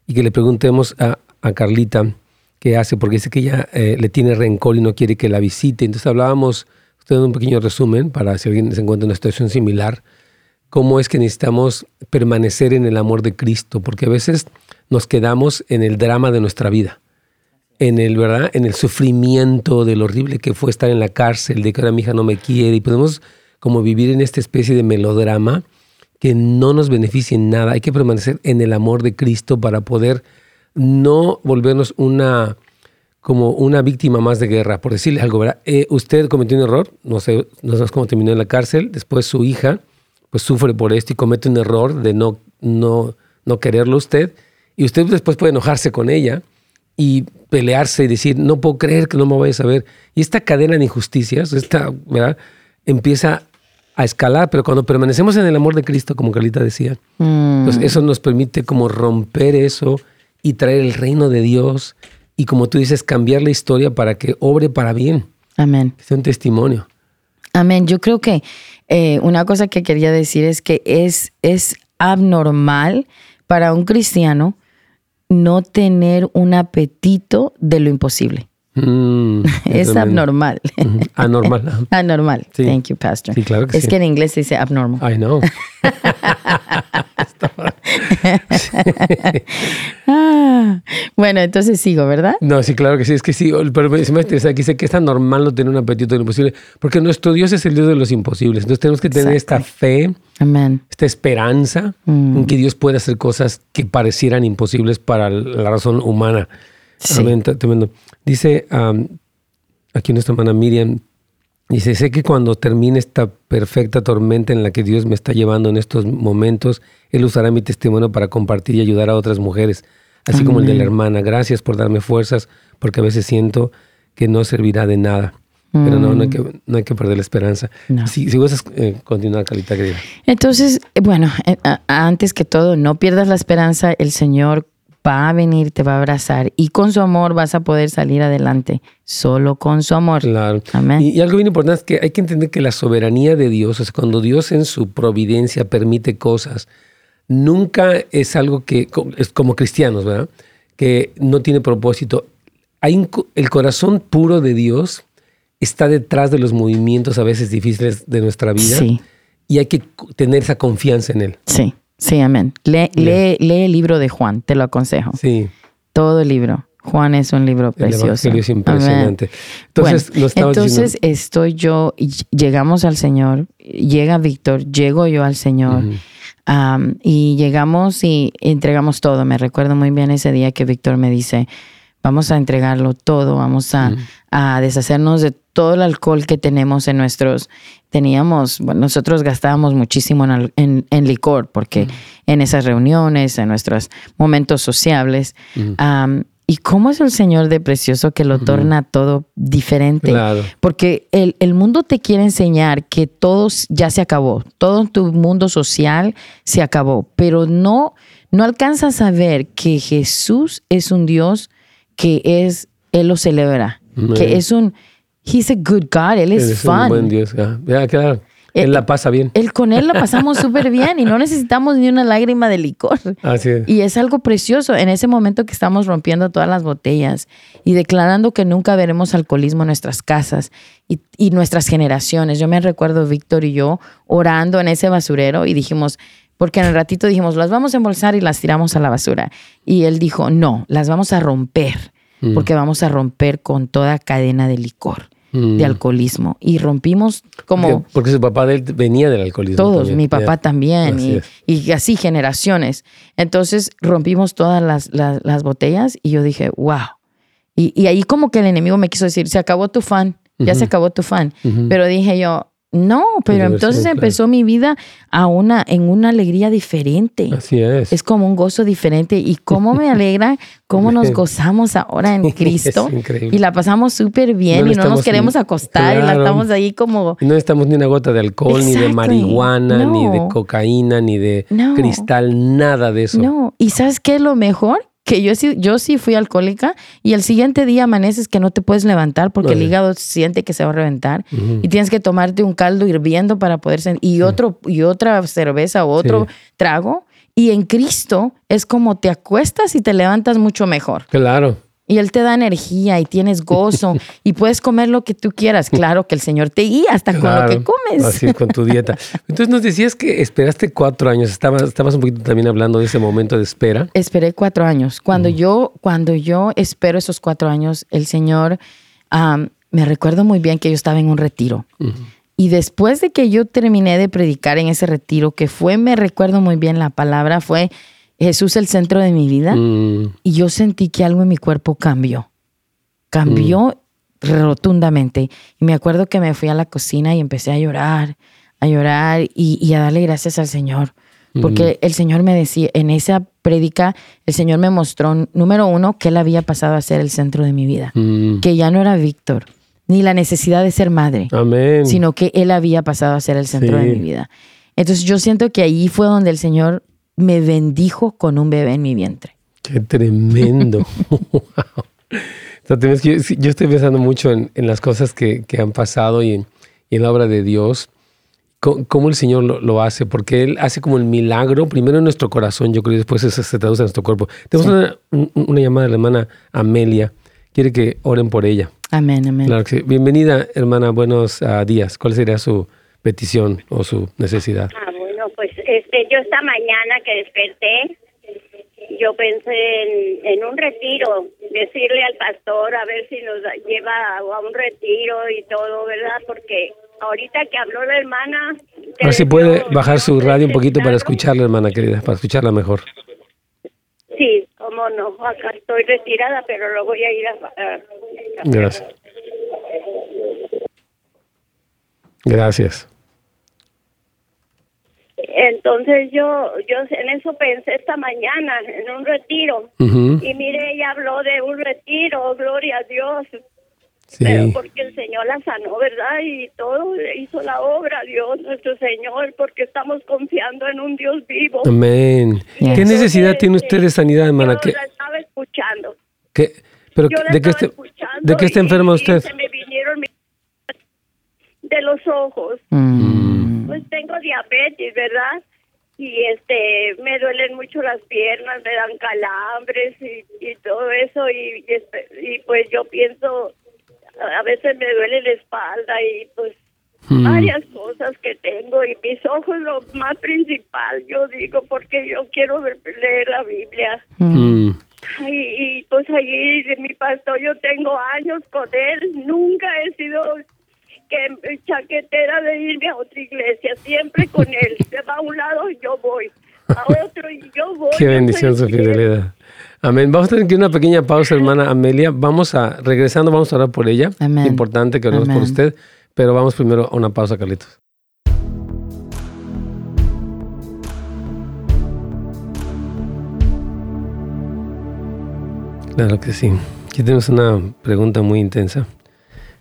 Y que le preguntemos a, a Carlita qué hace, porque dice que ella eh, le tiene rencor y no quiere que la visite. Entonces hablábamos, usted un pequeño resumen para si alguien se encuentra en una situación similar, cómo es que necesitamos permanecer en el amor de Cristo, porque a veces nos quedamos en el drama de nuestra vida, en el, ¿verdad? En el sufrimiento de lo horrible que fue estar en la cárcel, de que ahora mi hija no me quiere, y podemos como vivir en esta especie de melodrama que no nos beneficia en nada. Hay que permanecer en el amor de Cristo para poder no volvernos una como una víctima más de guerra, por decirle algo, ¿verdad? Eh, usted cometió un error, no sé, no sabemos cómo terminó en la cárcel, después su hija pues sufre por esto y comete un error de no, no, no quererlo usted, y usted después puede enojarse con ella y pelearse y decir, no puedo creer que no me vayas a ver. Y esta cadena de injusticias, esta, ¿verdad? Empieza a escalar, pero cuando permanecemos en el amor de Cristo, como Carlita decía, mm. pues eso nos permite como romper eso y traer el reino de Dios y como tú dices, cambiar la historia para que obre para bien. Amén. Es un testimonio. Amén. Yo creo que eh, una cosa que quería decir es que es, es abnormal para un cristiano no tener un apetito de lo imposible. Mm, es abnormal. Anormal. Anormal. Thank you, Pastor. Sí, claro que es que en inglés se dice abnormal. I know. Ah, bueno, entonces sigo, ¿verdad? No, sí, claro que sí. Es que sí, pero me interesa aquí que es tan normal no tener un apetito de lo imposible, porque nuestro Dios es el Dios de los imposibles. Entonces tenemos que tener esta fe, esta esperanza en mm. que Dios puede hacer cosas que parecieran imposibles para la razón humana. Sí. tremendo. Dice aquí nuestra hermana Miriam, dice, sé que cuando termine esta perfecta tormenta en la que Dios me está llevando en estos momentos, Él usará mi testimonio para compartir y ayudar a otras mujeres, así como el de la hermana. Gracias por darme fuerzas, porque a veces siento que no servirá de nada. Pero no, no hay, mm. que, no hay que perder la esperanza. Si, si vas a eh, continuar, Calita, querida. Entonces, bueno, eh, antes que todo, no pierdas la esperanza. El Señor va a venir, te va a abrazar y con su amor vas a poder salir adelante, solo con su amor. Claro. Amén. Y, algo bien importante es que hay que entender que la soberanía de Dios, sea, cuando Dios en su providencia permite cosas, nunca es algo que, es como cristianos, ¿verdad? Que no tiene propósito. Hay el corazón puro de Dios está detrás de los movimientos a veces difíciles de nuestra vida. Sí. Y hay que tener esa confianza en Él. Sí. Sí, amén. Lee, lee, el libro de Juan, te lo aconsejo. Sí. Todo el libro. Juan es un libro precioso. es impresionante. Entonces, entonces estoy yo, llegamos al Señor, llega Víctor, llego yo al Señor. y llegamos y entregamos todo. Me recuerdo muy bien ese día que Víctor me dice, vamos a entregarlo todo, vamos a, a deshacernos de todo el alcohol que tenemos en nuestros, teníamos, bueno, nosotros gastábamos muchísimo en, en, licor, porque en esas reuniones, en nuestros momentos sociables, y cómo es el Señor de precioso que lo torna todo diferente. Porque el, el, mundo te quiere enseñar que todo ya se acabó, todo tu mundo social se acabó, pero no, no alcanzas a ver que Jesús es un Dios que es, Él lo celebra, que es un He's a good God. Él es, fun. Un buen Dios. Ya, claro. Eh, él, la pasa bien. Él con él la pasamos súper bien y no necesitamos ni una lágrima de licor. Así es. Y es algo precioso en ese momento que estamos rompiendo todas las botellas y declarando que nunca veremos alcoholismo en nuestras casas y, y nuestras generaciones. Yo me recuerdo Víctor y yo orando en ese basurero y dijimos, porque en el ratito dijimos, las vamos a embolsar y las tiramos a la basura. Y él dijo, no, las vamos a romper mm. porque vamos a romper con toda cadena de licor de mm. alcoholismo. Y rompimos como... Porque, su papá venía del alcoholismo. Todos, mi papá también, y, así generaciones. Entonces rompimos todas las, botellas y yo dije, wow. Y, ahí como que el enemigo me quiso decir, se acabó tu fan, ya se acabó tu fan. Pero dije yo, no, pero entonces empezó mi vida a una, en una alegría diferente. Así es. Es como un gozo diferente. Y cómo me alegra, cómo nos gozamos ahora en Cristo. Y la pasamos súper bien y no nos queremos acostar y la estamos ahí como... No estamos ni una gota de alcohol, ni de marihuana, ni de cocaína, ni de cristal, nada de eso. No, y ¿sabes qué es lo mejor? Que yo sí, yo sí fui alcohólica y el siguiente día amaneces que no te puedes levantar porque el hígado siente que se va a reventar y tienes que tomarte un caldo hirviendo para poder y otro y otra cerveza o otro trago y en Cristo es como te acuestas y te levantas mucho mejor. Claro. Y Él te da energía y tienes gozo y puedes comer lo que tú quieras. Claro que el Señor te guía hasta con lo que comes. Así con tu dieta. Entonces nos decías que esperaste cuatro años. Estabas, estabas un poquito también hablando de ese momento de espera. Esperé cuatro años. Cuando, yo, cuando yo espero esos cuatro años, el Señor, me recuerdo muy bien que yo estaba en un retiro. Y después de que yo terminé de predicar en ese retiro, que fue, me recuerdo muy bien la palabra, fue Jesús el centro de mi vida mm. y yo sentí que algo en mi cuerpo cambió. Cambió mm. rotundamente. Y me acuerdo que me fui a la cocina y empecé a llorar, a llorar y, a darle gracias al Señor. Porque mm. el Señor me decía, en esa prédica, el Señor me mostró, número uno, que Él había pasado a ser el centro de mi vida. Que ya no era Víctor, ni la necesidad de ser madre, sino que Él había pasado a ser el centro de mi vida. Entonces yo siento que ahí fue donde el Señor me bendijo con un bebé en mi vientre. Qué tremendo. yo, estoy pensando mucho en, las cosas que, han pasado y en, la obra de Dios, cómo, el Señor lo, hace, porque Él hace como el milagro, primero en nuestro corazón, yo creo, y después eso se traduce en nuestro cuerpo. Tenemos una, llamada de la hermana Amelia, quiere que oren por ella. Amén, amén. Claro que Bienvenida, hermana, buenos ah, días. ¿Cuál sería su petición o su necesidad? Este, yo esta mañana que desperté, yo pensé en, un retiro, decirle al pastor a ver si nos lleva a un retiro y todo, ¿verdad? Porque ahorita que habló la hermana... A ver si puede bajar su radio un poquito para escucharla, hermana querida, para escucharla mejor. Sí, cómo no, acá estoy retirada, pero lo voy a ir a... a Gracias. Gracias. Entonces yo, yo en eso pensé esta mañana, en un retiro. Y mire, ella habló de un retiro, gloria a Dios. Pero porque el Señor la sanó, ¿verdad? Y todo hizo la obra, Dios, nuestro Señor, porque estamos confiando en un Dios vivo. Amén. ¿Qué necesidad tiene usted de sanidad, hermana? Yo la estaba escuchando. ¿Qué? Pero ¿de, qué está, ¿De qué está enferma usted? Se me de los ojos. Mm pues tengo diabetes, ¿verdad? Y este, me duelen mucho las piernas, me dan calambres y, todo eso y, y, pues yo pienso, a veces me duele la espalda y pues hmm. varias cosas que tengo y mis ojos lo más principal, yo digo, porque yo quiero leer la Biblia. Hmm. Y, y, pues allí mi pastor, yo tengo años con él, nunca he sido que chaquetera de irme a otra iglesia, siempre con él. Se va a un lado y yo voy, a otro y yo voy. Qué bendición su fidelidad. Amén. Vamos a tener que una pequeña pausa, hermana Amelia. Vamos a, regresando, vamos a orar por ella. Amén. Importante que oremos por usted, pero vamos primero a una pausa, Carlitos. Claro que sí. Aquí tenemos una pregunta muy intensa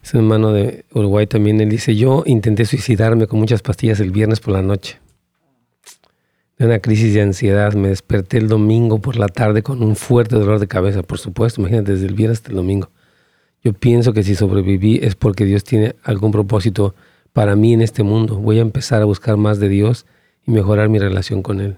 es un hermano de Uruguay también, él dice, yo intenté suicidarme con muchas pastillas el viernes por la noche. De una crisis de ansiedad, me desperté el domingo por la tarde con un fuerte dolor de cabeza, por supuesto, imagínate, desde el viernes hasta el domingo. Yo pienso que si sobreviví es porque Dios tiene algún propósito para mí en este mundo. Voy a empezar a buscar más de Dios y mejorar mi relación con Él.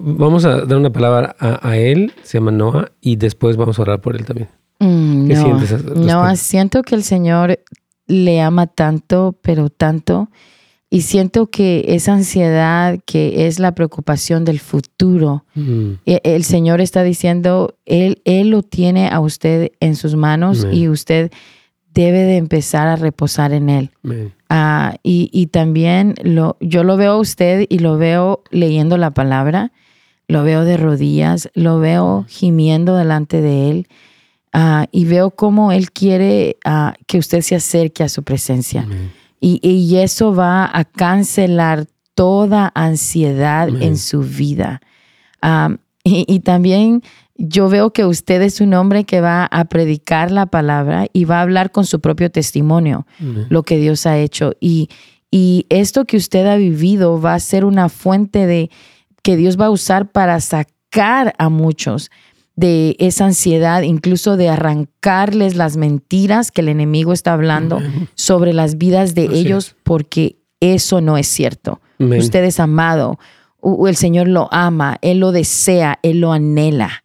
Vamos a dar una palabra a, a él, se llama Noah, y después vamos a orar por él también. Mm, no, No, siento que el Señor le ama tanto, pero tanto, Y siento que esa ansiedad, que es la preocupación del futuro, mm. e, el Señor está diciendo, Él, Él lo tiene a usted en sus manos y usted debe de empezar a reposar en Él. Ah, y, también lo, yo lo veo a usted y lo veo leyendo la palabra, lo veo de rodillas, lo veo gimiendo delante de Él ah, y veo cómo Él quiere ah, que usted se acerque a su presencia. Y, eso va a cancelar toda ansiedad en su vida. y, también yo veo que usted es un hombre que va a predicar la palabra y va a hablar con su propio testimonio lo que Dios ha hecho. Y, y esto que usted ha vivido va a ser una fuente de que Dios va a usar para sacar a muchos de esa ansiedad, incluso de arrancarles las mentiras que el enemigo está hablando sobre las vidas de ellos, porque eso no es cierto. Usted es amado, el Señor lo ama, Él lo desea, Él lo anhela.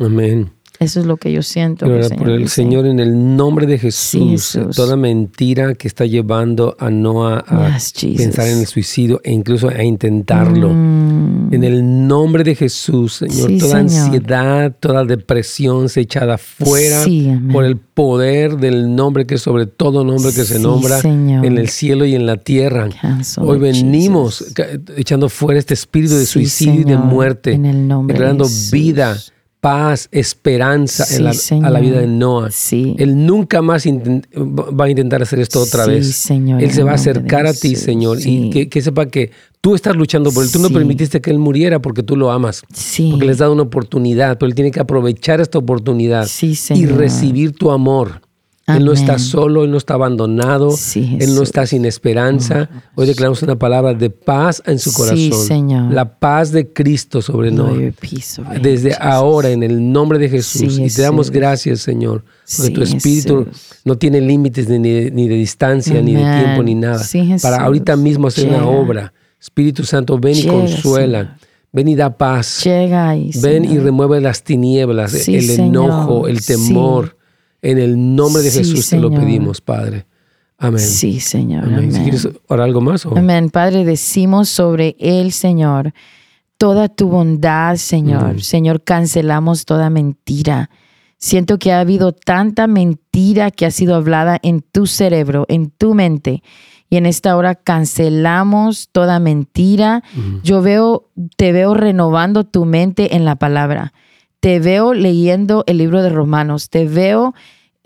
Amén. Eso es lo que yo siento. el Señor por el Señor, en el nombre de Jesús, toda mentira que está llevando a Noah a pensar en el suicidio e incluso a intentarlo. Mm. En el nombre de Jesús, Señor, toda ansiedad, toda depresión se echada fuera por el poder del nombre que es sobre todo nombre que se nombra en el cielo y en la tierra. Hoy venimos echando fuera este espíritu de suicidio y de muerte, en el nombre vida paz, esperanza a la vida de Noah. Él nunca más va a intentar hacer esto otra vez. él se va a acercar a ti, Señor, y que, sepa que tú estás luchando por él. Tú no permitiste que él muriera porque tú lo amas. Porque le has dado una oportunidad, pero él tiene que aprovechar esta oportunidad y recibir tu amor. Él no está solo, Él no está abandonado, Él no está sin esperanza. Hoy declaramos una palabra de paz en su corazón. La paz de Cristo sobre nosotros. Desde ahora, en el nombre de Jesús. y te damos gracias, Señor, porque tu Espíritu no tiene límites ni de, distancia, ni de tiempo, ni nada. Para ahorita mismo hacer una obra. Espíritu Santo, ven y consuela. Ven y da paz. ven y remueve las tinieblas, el enojo, el temor en el nombre de Jesús te lo pedimos, Padre. Amén. Sí, Señor. Amén. ¿Quieres orar algo más? Amén. Padre, decimos sobre el Señor, toda tu bondad, Señor. Señor, cancelamos toda mentira. Siento que ha habido tanta mentira que ha sido hablada en tu cerebro, en tu mente. Y en esta hora cancelamos toda mentira. Yo veo, te veo renovando tu mente en la palabra. Te veo leyendo el libro de Romanos. Te veo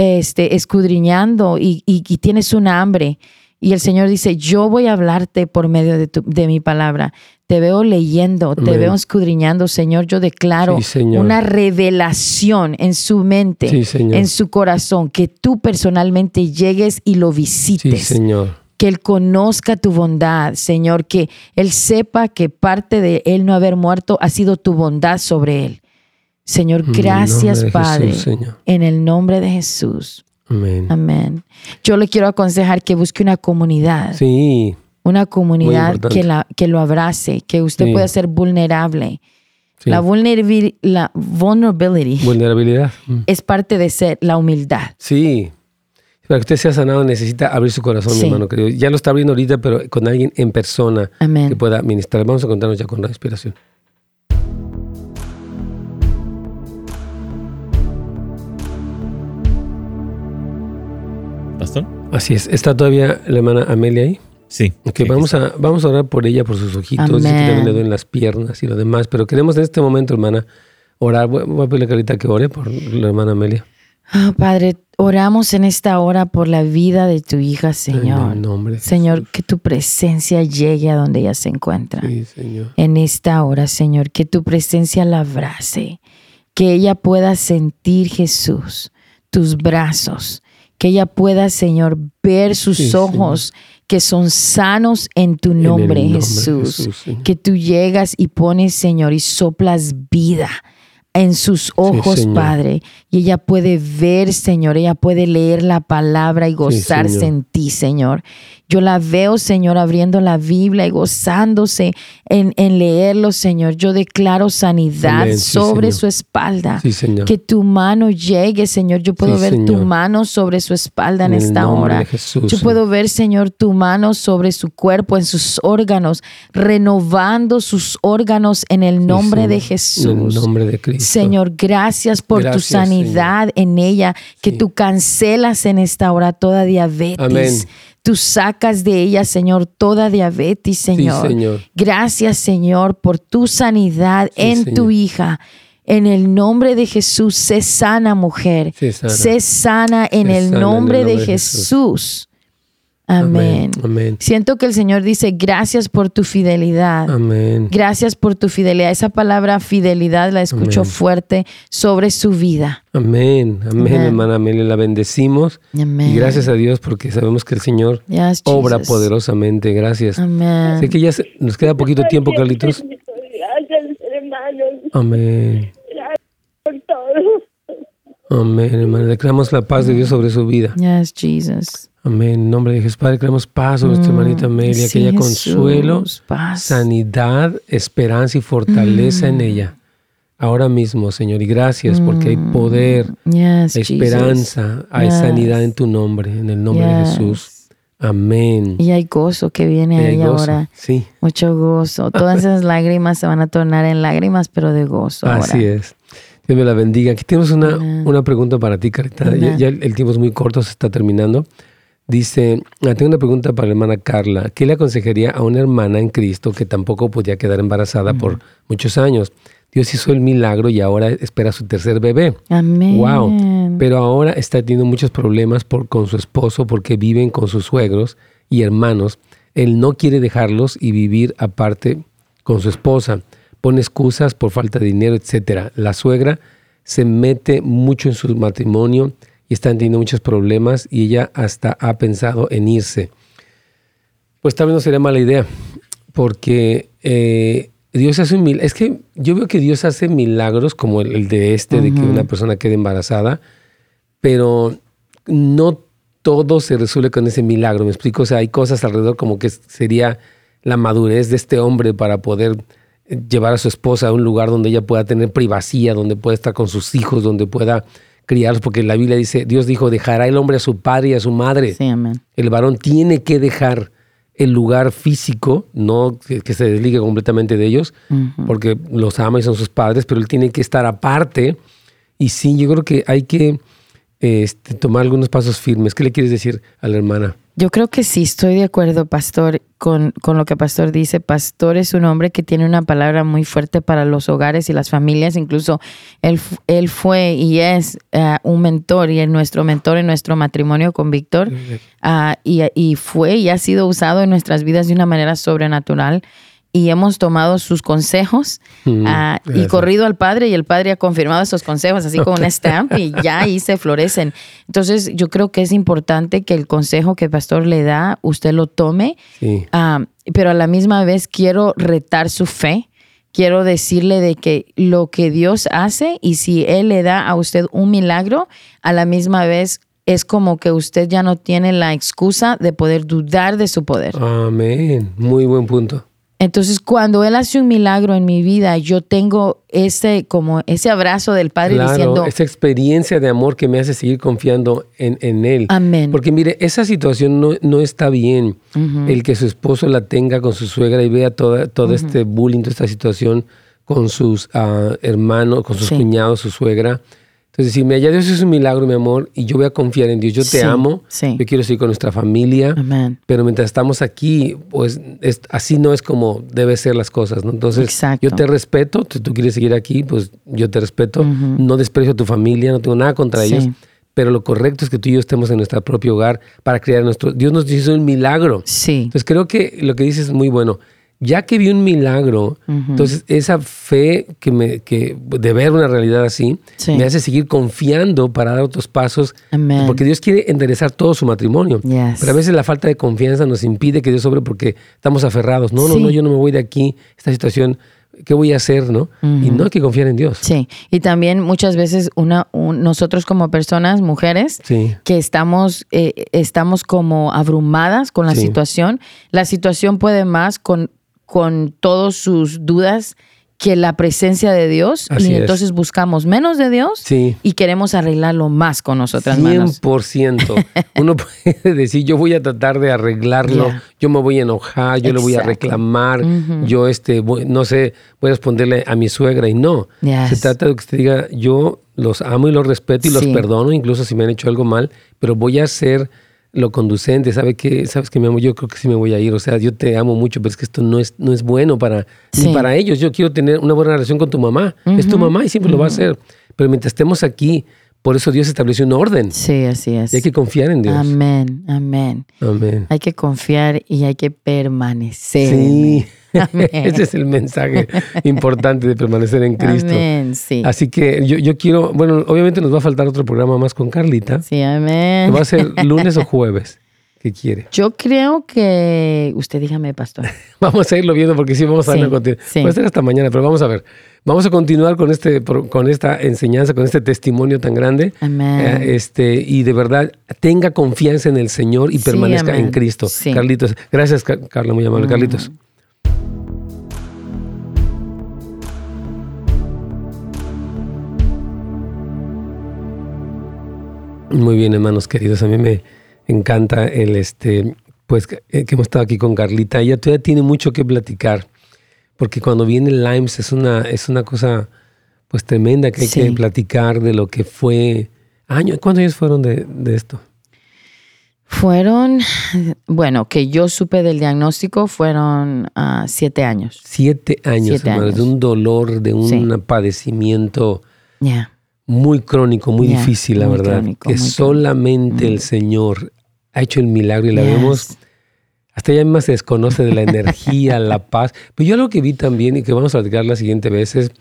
este, escudriñando y, tienes una hambre. Y el Señor dice, yo voy a hablarte por medio de, de mi palabra. Te veo leyendo, te veo escudriñando, Señor. Yo declaro una revelación en su mente, en su corazón, que tú personalmente llegues y lo visites. Señor. Que Él conozca tu bondad, Señor. Que Él sepa que parte de Él no haber muerto ha sido tu bondad sobre Él. Señor, gracias, Padre, en el nombre de Jesús. Amén. Amén. Yo le quiero aconsejar que busque una comunidad. Sí. Una comunidad que, la, que lo abrace, que usted pueda ser vulnerable. La, vulnerability, la vulnerability vulnerabilidad mm. es parte de ser la humildad. Sí. Para que usted sea sanado necesita abrir su corazón, mi hermano querido. Ya lo está abriendo ahorita, pero con alguien en persona que pueda ministrar. Vamos a contarnos ya con la inspiración. Así es. ¿Está todavía la hermana Amelia ahí? Sí. Ok, vamos, a, vamos a orar por ella, por sus ojitos, y que también le duelen las piernas y lo demás. Pero queremos en este momento, hermana, orar. Voy, a pedirle a Carita que ore por la hermana Amelia. Ah, Padre, oramos en esta hora por la vida de tu hija, Señor. En nombre Señor, que tu presencia llegue a donde ella se encuentra. Sí, Señor. En esta hora, Señor, que tu presencia la abrace, que ella pueda sentir, Jesús, tus brazos, que ella pueda, Señor, ver sus ojos que son sanos en tu nombre, Jesús. que tú llegas y pones, Señor, y soplas vida en sus ojos, Padre. Y ella puede ver, Señor, ella puede leer la palabra y gozarse en ti, Señor. Yo la veo, Señor, abriendo la Biblia y gozándose en, en leerlo, Señor. Yo declaro sanidad sobre su espalda. Que tu mano llegue, Señor. Yo puedo ver tu mano sobre su espalda en, esta hora. Yo puedo ver, Señor, tu mano sobre su cuerpo, en sus órganos, renovando sus órganos en el nombre de Jesús. En el nombre de Cristo. Señor, gracias por tu sanidad en ella, que tú cancelas en esta hora toda diabetes. Amén. Tú sacas de ella, Señor, toda diabetes, Señor. señor. Gracias, Señor, por tu sanidad en tu hija. En el nombre de Jesús, sé sana, mujer. Sé sana, en, el nombre de, Jesús. Amén. Siento que el Señor dice, gracias por tu fidelidad. Amén. Gracias por tu fidelidad. Esa palabra fidelidad la escucho fuerte sobre su vida. Amén. Amén, hermana Amelia. La bendecimos. Amén. Y gracias a Dios porque sabemos que el Señor obra poderosamente. Gracias. Amén. Sé que ya nos queda poquito tiempo, Carlitos. Gracias, hermanos. Amén. Gracias por todo. Amén, hermano. Declaramos la paz de Dios sobre su vida. Yes, Jesus. Amén. En nombre de Jesús, Padre, creamos paz sobre nuestra mm, hermanita Amelia, que haya consuelo, sanidad, esperanza y fortaleza en mm. ella. Ahora mismo, Señor, y gracias porque hay mm. poder, esperanza, hay sanidad en tu nombre, en el nombre de Jesús. Amén. Y hay gozo que viene ahí ahora. Sí. Mucho gozo. Todas esas lágrimas se van a tornar en lágrimas, pero de gozo. Así es. Dios me la bendiga. Aquí tenemos una, una pregunta para ti, Carita. Ya, el tiempo es muy corto, se está terminando. Dice, ah, tengo una pregunta para la hermana Carla. ¿Qué le aconsejaría a una hermana en Cristo que tampoco podía quedar embarazada por muchos años? Dios hizo el milagro y ahora espera su tercer bebé. Amén. Wow. Pero ahora está teniendo muchos problemas por, con su esposo porque viven con sus suegros y hermanos. Él no quiere dejarlos y vivir aparte con su esposa. Pone excusas por falta de dinero, etc. La suegra se mete mucho en su matrimonio y están teniendo muchos problemas y ella hasta ha pensado en irse. Pues tal vez no sería mala idea, porque eh, Dios hace un milagro. Es que yo veo que Dios hace milagros como el, de este, de que una persona quede embarazada, pero no todo se resuelve con ese milagro. Me explico, o sea, hay cosas alrededor como que sería la madurez de este hombre para poder llevar a su esposa a un lugar donde ella pueda tener privacidad, donde pueda estar con sus hijos, donde pueda criarlos, porque la Biblia dice, Dios dijo, dejará el hombre a su padre y a su madre. Sí, amén. El varón tiene que dejar el lugar físico, no que, se desligue completamente de ellos, porque los ama y son sus padres, pero él tiene que estar aparte. Y sí, yo creo que hay que este, tomar algunos pasos firmes. ¿Qué le quieres decir a la hermana? Yo creo que sí, estoy de acuerdo, Pastor, con, con, lo que Pastor dice. Pastor es un hombre que tiene una palabra muy fuerte para los hogares y las familias. Incluso él, él fue y es eh, un mentor y es nuestro mentor en nuestro matrimonio con Víctor. Ah, y, y fue y ha sido usado en nuestras vidas de una manera sobrenatural y hemos tomado sus consejos mm, ah, y corrido al padre y el padre ha confirmado esos consejos así como un stamp y ya ahí se florecen. Entonces yo creo que es importante que el consejo que el pastor le da, usted lo tome, ah, pero a la misma vez quiero retar su fe. Quiero decirle de que lo que Dios hace y si Él le da a usted un milagro, a la misma vez es como que usted ya no tiene la excusa de poder dudar de su poder. Amén. Muy buen punto. Entonces, cuando Él hace un milagro en mi vida, yo tengo ese, como ese abrazo del Padre claro, diciendo... esa experiencia de amor que me hace seguir confiando en, en Él. Amén. Porque mire, esa situación no, no está bien. El que su esposo la tenga con su suegra y vea toda, todo este bullying, toda esta situación con sus uh, hermanos, con sus cuñados, su suegra. Entonces, decirme, ya Dios es un milagro, mi amor, y yo voy a confiar en Dios. Yo te amo, yo quiero seguir con nuestra familia, pero mientras estamos aquí, pues así no es como debe ser las cosas, ¿no? Entonces, yo te respeto, si tú quieres seguir aquí, pues yo te respeto, no desprecio a tu familia, no tengo nada contra ellos, pero lo correcto es que tú y yo estemos en nuestro propio hogar para crear nuestro... Dios nos hizo un milagro. Sí. Entonces, creo que lo que dices es muy bueno ya que vi un milagro, entonces esa fe que me, que de ver una realidad así, me hace seguir confiando para dar otros pasos, porque Dios quiere enderezar todo su matrimonio. Pero a veces la falta de confianza nos impide que Dios sobre porque estamos aferrados. No, no, no, yo no me voy de aquí, esta situación ¿qué voy a hacer? ¿no? Y no hay que confiar en Dios. Sí, y también muchas veces una, nosotros como personas, mujeres, que estamos, eh, estamos como abrumadas con la situación, la situación puede más con, con todas sus dudas que la presencia de Dios y entonces buscamos menos de Dios y queremos arreglarlo más con nosotras 100%. Uno puede decir, yo voy a tratar de arreglarlo, yo me voy a enojar, yo le voy a reclamar, yo este, no sé, voy a responderle a mi suegra y no. Se trata de que usted diga, yo los amo y los respeto y los perdono, incluso si me han hecho algo mal, pero voy a ser lo conducente, sabe que, sabes que mi amor, yo creo que sí me voy a ir, o sea, yo te amo mucho, pero es que esto no es, no es bueno para, para ellos. Yo quiero tener una buena relación con tu mamá. Es tu mamá y siempre lo va a hacer. Pero mientras estemos aquí, por eso Dios estableció un orden. Sí, así es. Y hay que confiar en Dios. Amén, amén. Amén. Hay que confiar y hay que permanecer. Sí. Ese es el mensaje importante de permanecer en Cristo. Amén, sí. Así que yo, yo, quiero, bueno, obviamente nos va a faltar otro programa más con Carlita. Sí, amén. ¿Va a ser lunes o jueves? ¿Qué quiere? Yo creo que usted dígame, pastor. vamos a irlo viendo porque sí vamos a sí, continuar. Puede ser hasta mañana, pero vamos a ver. Vamos a continuar con este con esta enseñanza, con este testimonio tan grande. Amén. Eh, este y de verdad tenga confianza en el Señor y permanezca en Cristo. Carlitos, gracias Carla, muy amable. Carlitos. Muy bien, hermanos queridos. A mí me encanta el este, pues eh, que hemos estado aquí con Carlita. Ella todavía tiene mucho que platicar, porque cuando viene el Limes es una, es una cosa pues tremenda que hay que platicar de lo que fue. Años, ¿Cuántos años fueron de, esto? Fueron, bueno, que yo supe del diagnóstico fueron ah, siete años. Siete años, hermanos, de un dolor, de un padecimiento. Ya muy crónico, muy difícil, la verdad. que solamente el Señor ha hecho el milagro y la vemos. Hasta ella misma se desconoce de la energía, la paz. Pero yo algo que vi también y que vamos a platicar la siguiente vez es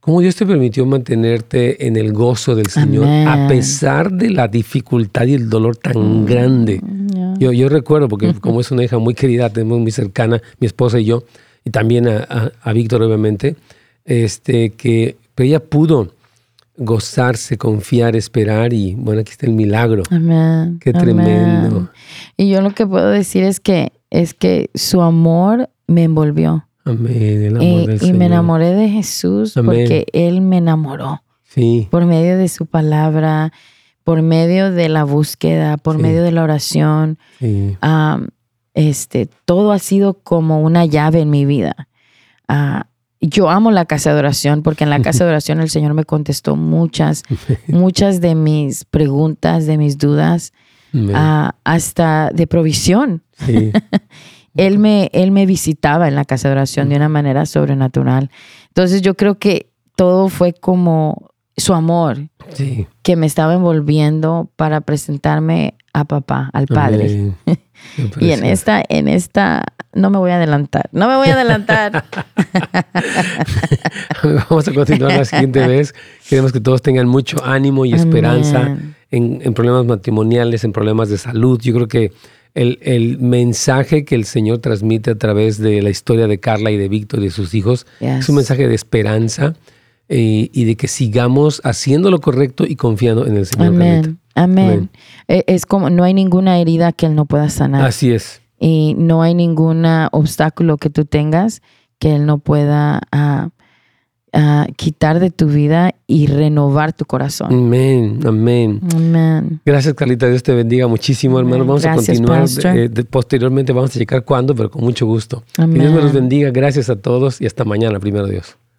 cómo Dios te permitió mantenerte en el gozo del Señor a pesar de la dificultad y el dolor tan mm, grande. Yo, yo recuerdo, porque como es una hija muy querida, tenemos muy cercana, mi esposa y yo, y también a, a Víctor, obviamente, este, que pero ella pudo gozarse, confiar, esperar y bueno, aquí está el milagro. Amén. Qué tremendo. Y yo lo que puedo decir es que es que su amor me envolvió. Amén. El amor y, y me enamoré de Jesús porque Él me enamoró. Sí. Por medio de su palabra, por medio de la búsqueda, por medio de la oración. Sí. este, todo ha sido como una llave en mi vida. Uh, yo amo la casa de oración porque en la casa de oración el Señor me contestó muchas, muchas de mis preguntas, de mis dudas, ah, hasta de provisión. él, me, él me visitaba en la casa de oración de una manera sobrenatural. Entonces yo creo que todo fue como su amor que me estaba envolviendo para presentarme a papá, al Padre. y en esta, en esta no me voy a adelantar. No me voy a adelantar. Vamos a continuar la siguiente vez. Queremos que todos tengan mucho ánimo y esperanza en, problemas matrimoniales, en problemas de salud. Yo creo que el, mensaje que el Señor transmite a través de la historia de Carla y de Víctor y de sus hijos es un mensaje de esperanza eh, y de que sigamos haciendo lo correcto y confiando en el Señor. Amén. Amén. E, es como no hay ninguna herida que Él no pueda sanar. Así es y no hay ningún obstáculo que tú tengas que Él no pueda ah, ah, quitar de tu vida y renovar tu corazón. Amén, amén. Amén. Gracias, Carlita. Dios te bendiga muchísimo, hermano. Vamos a continuar. Eh, posteriormente vamos a checar cuándo, pero con mucho gusto. Amén. Que Dios me los bendiga. Gracias a todos y hasta mañana, primero Dios.